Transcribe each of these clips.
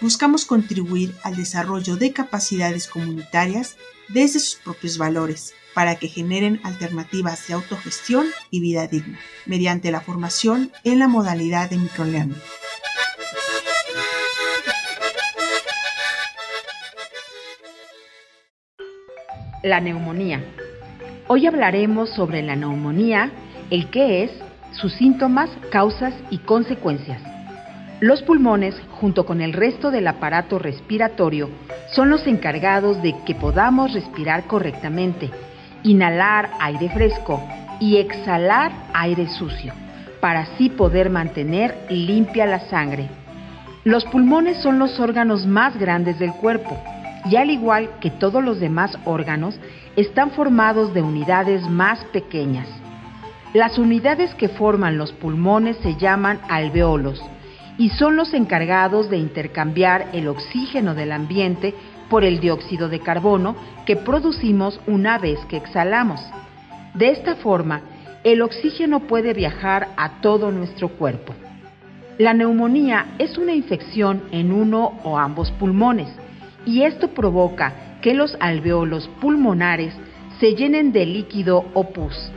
buscamos contribuir al desarrollo de capacidades comunitarias desde sus propios valores para que generen alternativas de autogestión y vida digna, mediante la formación en la modalidad de microlearning. La neumonía. Hoy hablaremos sobre la neumonía, el qué es, sus síntomas, causas y consecuencias. Los pulmones, junto con el resto del aparato respiratorio, son los encargados de que podamos respirar correctamente, inhalar aire fresco y exhalar aire sucio, para así poder mantener limpia la sangre. Los pulmones son los órganos más grandes del cuerpo y al igual que todos los demás órganos, están formados de unidades más pequeñas. Las unidades que forman los pulmones se llaman alveolos, y son los encargados de intercambiar el oxígeno del ambiente por el dióxido de carbono que producimos una vez que exhalamos. De esta forma, el oxígeno puede viajar a todo nuestro cuerpo. La neumonía es una infección en uno o ambos pulmones y esto provoca que los alveolos pulmonares se llenen de líquido o pus.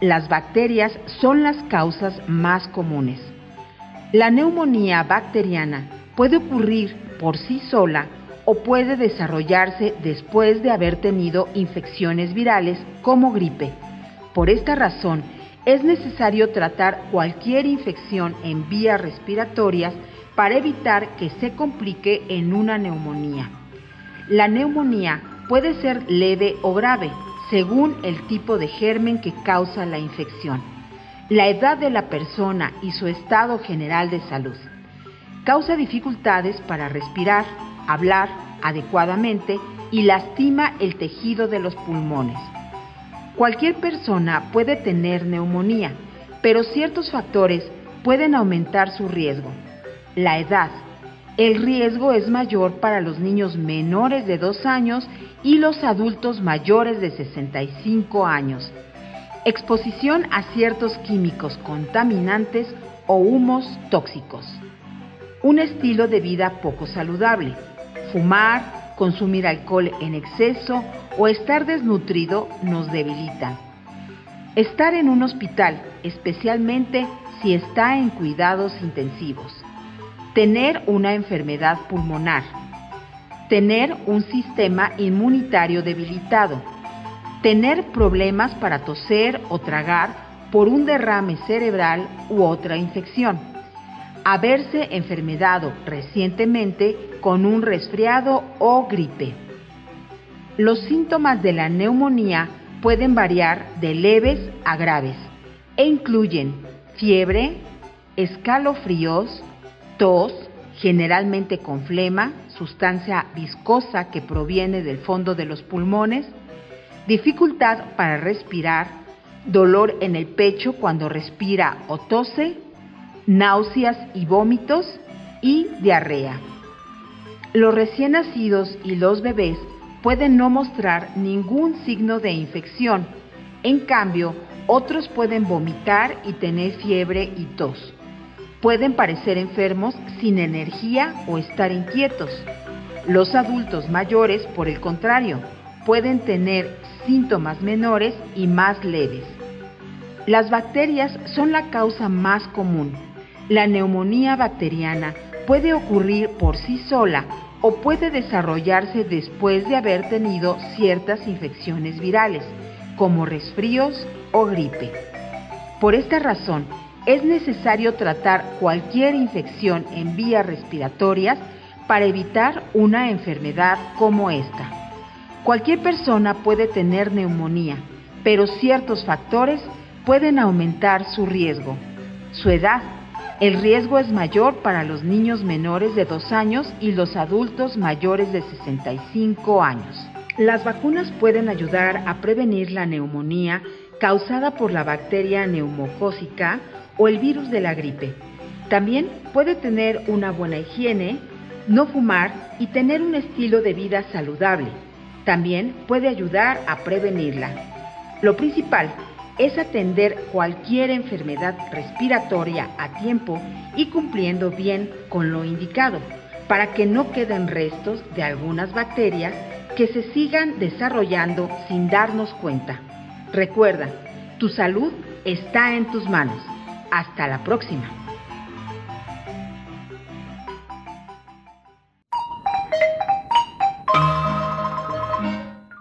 Las bacterias son las causas más comunes. La neumonía bacteriana puede ocurrir por sí sola o puede desarrollarse después de haber tenido infecciones virales como gripe. Por esta razón, es necesario tratar cualquier infección en vías respiratorias para evitar que se complique en una neumonía. La neumonía puede ser leve o grave, según el tipo de germen que causa la infección la edad de la persona y su estado general de salud. Causa dificultades para respirar, hablar adecuadamente y lastima el tejido de los pulmones. Cualquier persona puede tener neumonía, pero ciertos factores pueden aumentar su riesgo. La edad. El riesgo es mayor para los niños menores de 2 años y los adultos mayores de 65 años exposición a ciertos químicos contaminantes o humos tóxicos. Un estilo de vida poco saludable. Fumar, consumir alcohol en exceso o estar desnutrido nos debilitan. Estar en un hospital, especialmente si está en cuidados intensivos. Tener una enfermedad pulmonar. Tener un sistema inmunitario debilitado tener problemas para toser o tragar por un derrame cerebral u otra infección, haberse enfermedado recientemente con un resfriado o gripe. Los síntomas de la neumonía pueden variar de leves a graves e incluyen fiebre, escalofríos, tos, generalmente con flema, sustancia viscosa que proviene del fondo de los pulmones, dificultad para respirar, dolor en el pecho cuando respira o tose, náuseas y vómitos y diarrea. Los recién nacidos y los bebés pueden no mostrar ningún signo de infección, en cambio, otros pueden vomitar y tener fiebre y tos. Pueden parecer enfermos sin energía o estar inquietos. Los adultos mayores, por el contrario, pueden tener síntomas menores y más leves. Las bacterias son la causa más común. La neumonía bacteriana puede ocurrir por sí sola o puede desarrollarse después de haber tenido ciertas infecciones virales, como resfríos o gripe. Por esta razón, es necesario tratar cualquier infección en vías respiratorias para evitar una enfermedad como esta. Cualquier persona puede tener neumonía, pero ciertos factores pueden aumentar su riesgo. Su edad. El riesgo es mayor para los niños menores de 2 años y los adultos mayores de 65 años. Las vacunas pueden ayudar a prevenir la neumonía causada por la bacteria neumocócica o el virus de la gripe. También puede tener una buena higiene, no fumar y tener un estilo de vida saludable. También puede ayudar a prevenirla. Lo principal es atender cualquier enfermedad respiratoria a tiempo y cumpliendo bien con lo indicado, para que no queden restos de algunas bacterias que se sigan desarrollando sin darnos cuenta. Recuerda, tu salud está en tus manos. Hasta la próxima.